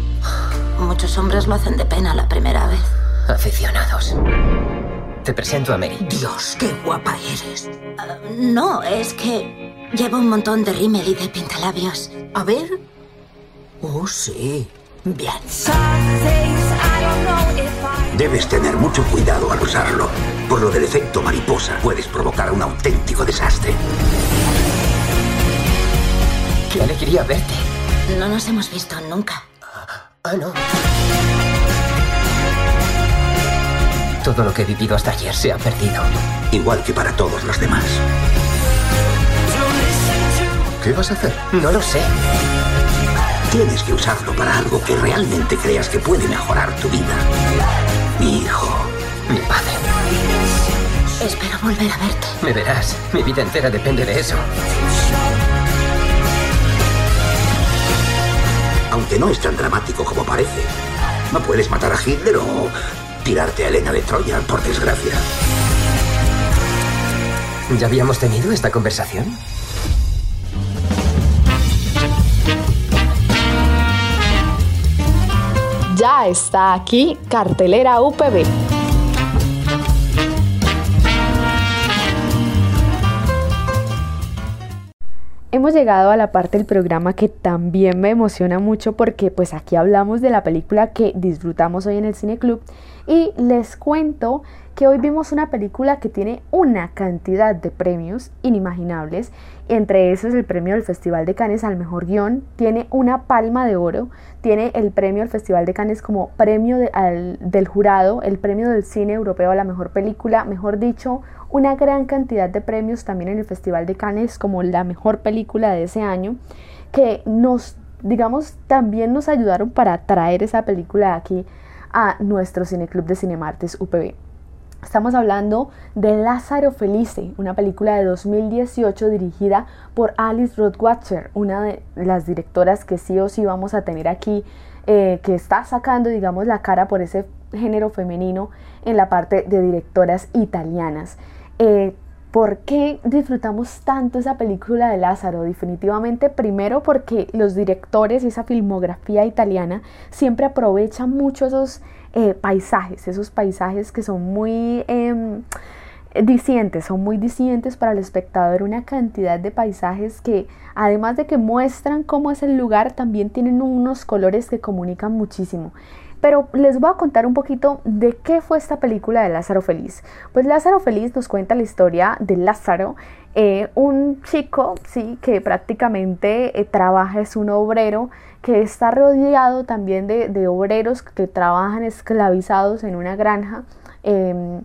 [SPEAKER 20] Muchos hombres lo hacen de pena la primera vez.
[SPEAKER 21] Aficionados. Te presento a Mary.
[SPEAKER 20] Dios, qué guapa eres. Ah, no, es que llevo un montón de rímel y de pintalabios. A ver. Oh, sí. Bien.
[SPEAKER 19] Debes tener mucho cuidado al usarlo. Por lo del efecto mariposa, puedes provocar un auténtico desastre.
[SPEAKER 21] Qué alegría verte.
[SPEAKER 20] No nos hemos visto nunca.
[SPEAKER 21] Ah, no. Todo lo que he vivido hasta ayer se ha perdido.
[SPEAKER 19] Igual que para todos los demás. ¿Qué vas a hacer?
[SPEAKER 21] No lo sé.
[SPEAKER 19] Tienes que usarlo para algo que realmente creas que puede mejorar tu vida. Mi hijo.
[SPEAKER 21] Mi padre.
[SPEAKER 20] Espero volver a verte.
[SPEAKER 21] Me verás. Mi vida entera depende de eso.
[SPEAKER 19] Aunque no es tan dramático como parece. No puedes matar a Hitler o tirarte a Elena de Troya, por desgracia.
[SPEAKER 21] ¿Ya habíamos tenido esta conversación?
[SPEAKER 22] Ya está aquí Cartelera UPB. Hemos llegado a la parte del programa que también me emociona mucho porque pues aquí hablamos de la película que disfrutamos hoy en el Cine Club y les cuento que hoy vimos una película que tiene una cantidad de premios inimaginables, entre esos el premio del Festival de Cannes al mejor guion, tiene una palma de oro, tiene el premio del Festival de Cannes como premio del jurado, el premio del cine europeo a la mejor película, mejor dicho, una gran cantidad de premios también en el Festival de Cannes como la mejor película de ese año, que nos, digamos, también nos ayudaron para traer esa película aquí a nuestro Cineclub de Cinemartes UPB. Estamos hablando de Lázaro Felice, una película de 2018 dirigida por Alice Rothwatcher, una de las directoras que sí o sí vamos a tener aquí, eh, que está sacando, digamos, la cara por ese género femenino en la parte de directoras italianas. Eh, ¿Por qué disfrutamos tanto esa película de Lázaro? Definitivamente, primero porque los directores y esa filmografía italiana siempre aprovechan mucho esos eh, paisajes, esos paisajes que son muy... Eh, son muy dicientes para el espectador, una cantidad de paisajes que además de que muestran cómo es el lugar, también tienen unos colores que comunican muchísimo. Pero les voy a contar un poquito de qué fue esta película de Lázaro Feliz. Pues Lázaro Feliz nos cuenta la historia de Lázaro, eh, un chico, sí, que prácticamente eh, trabaja, es un obrero, que está rodeado también de, obreros que trabajan esclavizados en una granja. Em,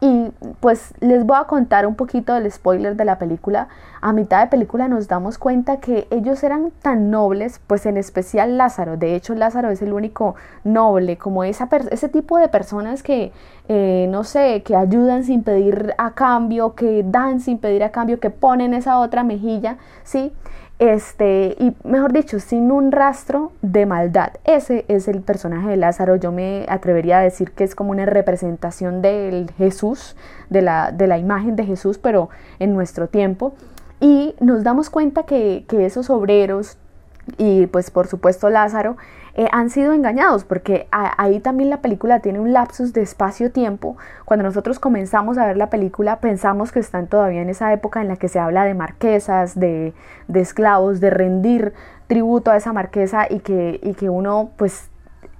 [SPEAKER 22] y pues les voy a contar un poquito del spoiler de la película. A mitad de película nos damos cuenta que ellos eran tan nobles, pues en especial Lázaro. De hecho, Lázaro es el único noble, como esa ese tipo de personas que, eh, no sé, que ayudan sin pedir a cambio, que dan sin pedir a cambio, que ponen esa otra mejilla, ¿sí? Este, y mejor dicho, sin un rastro de maldad. Ese es el personaje de Lázaro. Yo me atrevería a decir que es como una representación del Jesús, de la, de la imagen de Jesús, pero en nuestro tiempo. Y nos damos cuenta que, que esos obreros y pues por supuesto Lázaro eh, han sido engañados, porque ahí también la película tiene un lapsus de espacio-tiempo. Cuando nosotros comenzamos a ver la película, pensamos que están todavía en esa época en la que se habla de marquesas, de, esclavos, de rendir tributo a esa marquesa y que, y que uno, pues,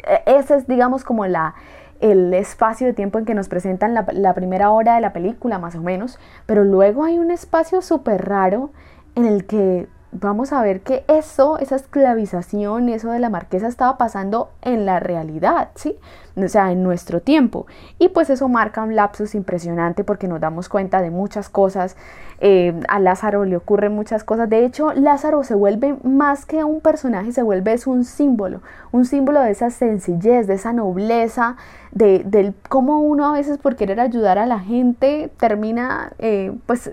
[SPEAKER 22] e, ese es, digamos, como la, el espacio de tiempo en que nos presentan la, la, primera hora de la película, más o menos, pero luego hay un espacio súper raro en el que vamos a ver que eso, esa esclavización, eso de la marquesa estaba pasando en la realidad, ¿sí? O sea, en nuestro tiempo. Y pues eso marca un lapsus impresionante porque nos damos cuenta de muchas cosas. Eh, a Lázaro le ocurren muchas cosas. De hecho, Lázaro se vuelve más que un personaje, se vuelve es un símbolo, un símbolo de esa sencillez, de esa nobleza, de, del cómo uno a veces por querer ayudar a la gente termina eh, pues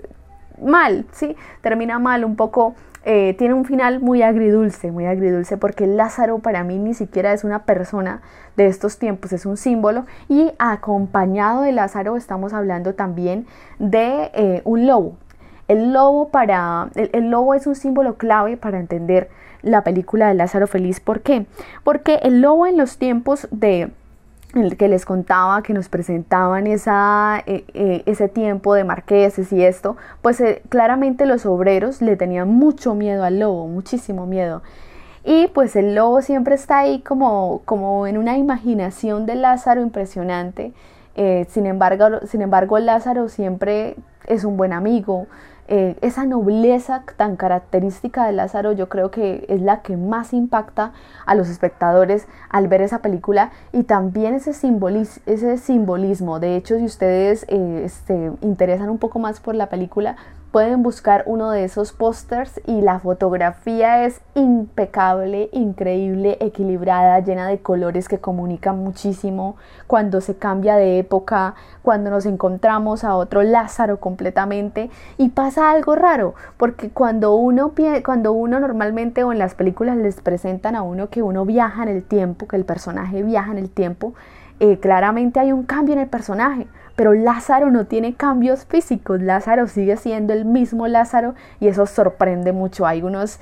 [SPEAKER 22] mal, ¿sí? Termina mal un poco eh, tiene un final muy agridulce, muy agridulce, porque Lázaro para mí ni siquiera es una persona de estos tiempos, es un símbolo. Y acompañado de Lázaro estamos hablando también de eh, un lobo. El lobo, para, el lobo es un símbolo clave para entender la película de Lázaro Feliz. ¿Por qué? Porque el lobo en los tiempos de el que les contaba que nos presentaban esa, eh, eh, ese tiempo de marqueses y esto, pues eh, claramente los obreros le tenían mucho miedo al lobo, muchísimo miedo. Y pues el lobo siempre está ahí como, como en una imaginación de Lázaro impresionante. sin, embargo, sin embargo, Lázaro siempre es un buen amigo, eh, esa nobleza tan característica de Lázaro yo creo que es la que más impacta a los espectadores al ver esa película y también ese, ese simbolismo. De hecho, si ustedes eh, se este, interesan un poco más por la película, pueden buscar uno de esos pósters y la fotografía es impecable, increíble, equilibrada, llena de colores que comunican muchísimo cuando se cambia de época, cuando nos encontramos a otro Lázaro completamente. Y pasa algo raro, porque cuando uno cuando uno normalmente o en las películas les presentan a uno que uno viaja en el tiempo, que el personaje viaja en el tiempo, eh, claramente hay un cambio en el personaje pero Lázaro no tiene cambios físicos, Lázaro sigue siendo el mismo Lázaro y eso sorprende mucho. Hay unos,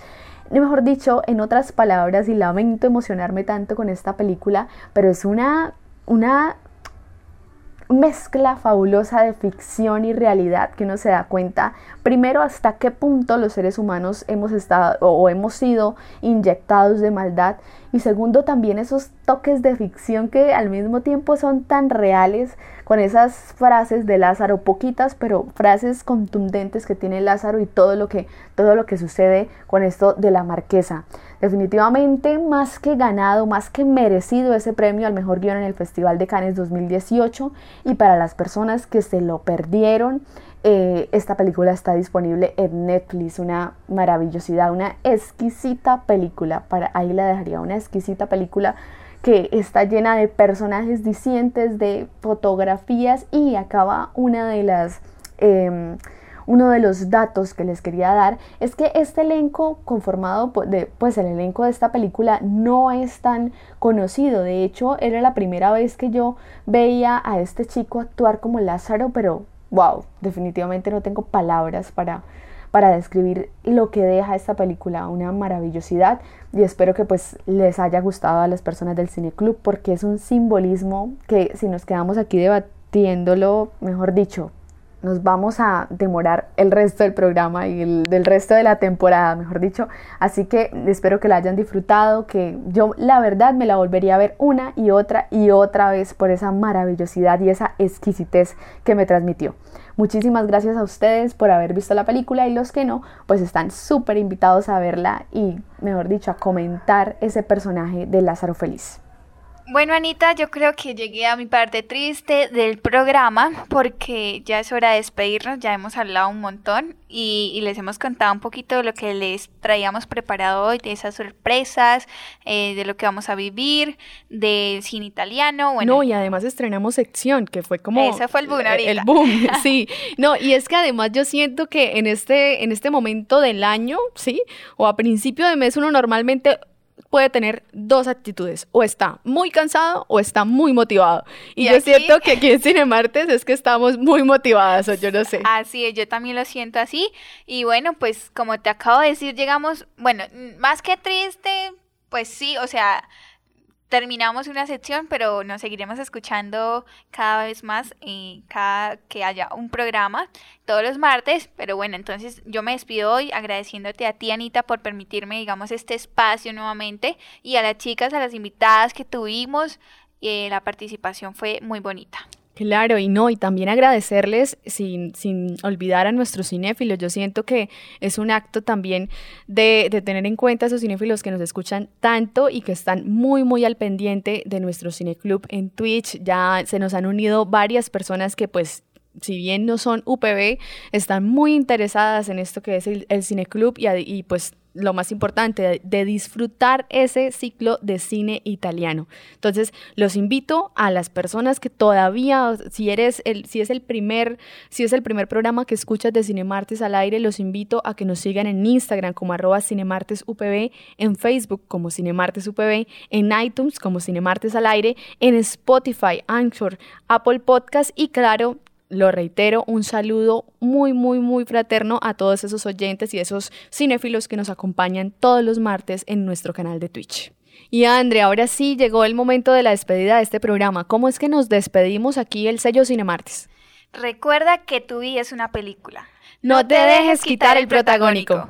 [SPEAKER 22] mejor dicho, en otras palabras, y lamento emocionarme tanto con esta película, pero es una, una mezcla fabulosa de ficción y realidad que uno se da cuenta primero hasta qué punto los seres humanos hemos estado o hemos sido inyectados de maldad y segundo también esos toques de ficción que al mismo tiempo son tan reales con esas frases de Lázaro, poquitas, pero frases contundentes que tiene Lázaro y todo lo que, todo lo que sucede con esto de la marquesa. Definitivamente más que ganado, más que merecido ese premio al mejor guion en el Festival de Cannes 2018 y para las personas que se lo perdieron, eh, esta película está disponible en Netflix, una maravillosidad, una exquisita película, para ahí la dejaría, una exquisita película que está llena de personajes discientes, de fotografías y acaba una de las... Em, uno de los datos que les quería dar es que este elenco conformado de, pues el elenco de esta película no es tan conocido. De hecho, era la primera vez que yo veía a este chico actuar como Lázaro, pero wow, definitivamente no tengo palabras para, para describir lo que deja esta película, una maravillosidad y espero que pues les haya gustado a las personas del Cine Club porque es un simbolismo que si nos quedamos aquí debatiéndolo, mejor dicho, nos vamos a demorar el resto del programa y el, del resto de la temporada, mejor dicho. Así que espero que la hayan disfrutado, que yo la verdad me la volvería a ver una y otra y otra vez por esa maravillosidad y esa exquisitez que me transmitió. Muchísimas gracias a ustedes por haber visto la película y los que no, pues están súper invitados a verla y, mejor dicho, a comentar ese personaje de Lázaro Feliz.
[SPEAKER 6] Bueno, Anita, yo creo que llegué a mi parte triste del programa porque ya es hora de despedirnos, ya hemos hablado un montón y, les hemos contado un poquito de lo que les traíamos preparado hoy, de esas sorpresas, eh, de lo que vamos a vivir, del cine italiano. Bueno,
[SPEAKER 7] no, y además estrenamos sección, que fue como...
[SPEAKER 6] Ese fue el boom ahorita.
[SPEAKER 7] El boom, <laughs> sí. No, y es que además yo siento que en este, en este momento del año, ¿sí? O a principio de mes uno normalmente puede tener dos actitudes, o está muy cansado o está muy motivado. Y, yo siento que aquí en Cine Martes es que estamos muy motivadas, o yo no sé.
[SPEAKER 6] Así es, yo también lo siento así. Y bueno, pues como te acabo de decir, llegamos, bueno, más que triste, pues sí, o sea, terminamos una sección, pero nos seguiremos escuchando cada vez más y cada que haya un programa todos los martes. Pero bueno, entonces yo me despido hoy agradeciéndote a ti, Anita, por permitirme, digamos, este espacio nuevamente y a las chicas, a las invitadas que tuvimos. Eh, la participación fue muy bonita.
[SPEAKER 7] Claro, y no, y también agradecerles sin, sin olvidar a nuestros cinéfilos. Yo siento que es un acto también de, de, tener en cuenta a esos cinéfilos que nos escuchan tanto y que están muy, muy al pendiente de nuestro cineclub en Twitch. Ya se nos han unido varias personas que pues si bien no son UPB, están muy interesadas en esto que es el, el cineclub y, y pues lo más importante, de, disfrutar ese ciclo de cine italiano. Entonces, los invito a las personas que todavía, si eres el, si es el primer, si es el primer programa que escuchas de Cinemartes al aire, los invito a que nos sigan en Instagram como arroba cinemartesupb, en Facebook como cinemartesupb, en iTunes como cinemartes al aire, en Spotify, Anchor, Apple Podcast y claro, lo reitero, un saludo muy, muy, muy fraterno a todos esos oyentes y esos cinéfilos que nos acompañan todos los martes en nuestro canal de Twitch. Y Andre, ahora sí llegó el momento de la despedida de este programa. ¿Cómo es que nos despedimos aquí el sello Cinemartes?
[SPEAKER 6] Recuerda que tu vida es una película.
[SPEAKER 7] No, te dejes quitar el protagónico.